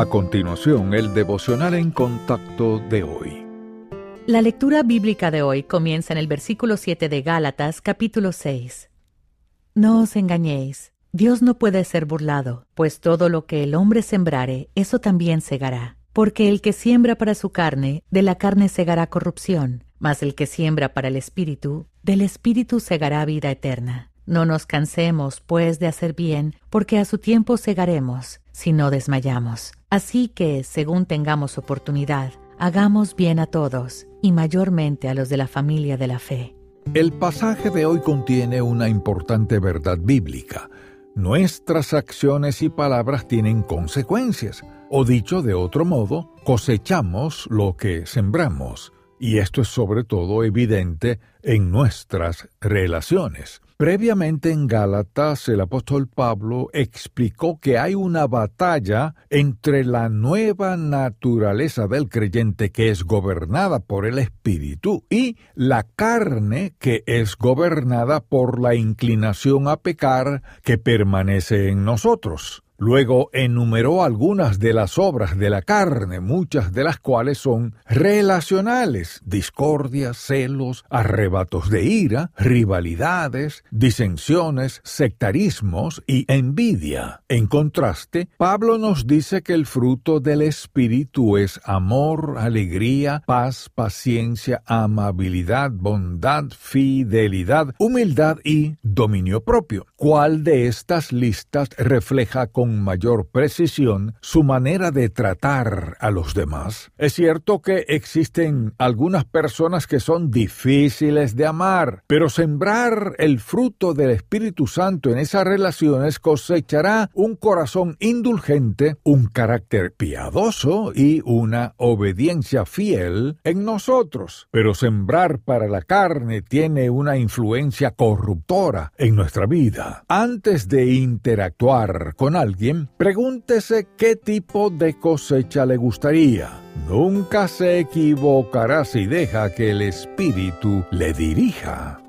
A continuación, el devocional en contacto de hoy. La lectura bíblica de hoy comienza en el versículo 7 de Gálatas capítulo 6. No os engañéis, Dios no puede ser burlado, pues todo lo que el hombre sembrare, eso también segará. Porque el que siembra para su carne, de la carne segará corrupción, mas el que siembra para el espíritu, del espíritu segará vida eterna. No nos cansemos, pues, de hacer bien, porque a su tiempo segaremos, si no desmayamos. Así que, según tengamos oportunidad, hagamos bien a todos, y mayormente a los de la familia de la fe. El pasaje de hoy contiene una importante verdad bíblica. Nuestras acciones y palabras tienen consecuencias, o dicho de otro modo, cosechamos lo que sembramos, y esto es sobre todo evidente en nuestras relaciones. Previamente en Gálatas el apóstol Pablo explicó que hay una batalla entre la nueva naturaleza del creyente que es gobernada por el Espíritu y la carne que es gobernada por la inclinación a pecar que permanece en nosotros. Luego enumeró algunas de las obras de la carne, muchas de las cuales son relacionales, discordias, celos, arrebatos de ira, rivalidades, disensiones, sectarismos y envidia. En contraste, Pablo nos dice que el fruto del Espíritu es amor, alegría, paz, paciencia, amabilidad, bondad, fidelidad, humildad y dominio propio. ¿Cuál de estas listas refleja con mayor precisión su manera de tratar a los demás. Es cierto que existen algunas personas que son difíciles de amar, pero sembrar el fruto del Espíritu Santo en esas relaciones cosechará un corazón indulgente, un carácter piadoso y una obediencia fiel en nosotros. Pero sembrar para la carne tiene una influencia corruptora en nuestra vida. Antes de interactuar con pregúntese qué tipo de cosecha le gustaría. Nunca se equivocará si deja que el Espíritu le dirija.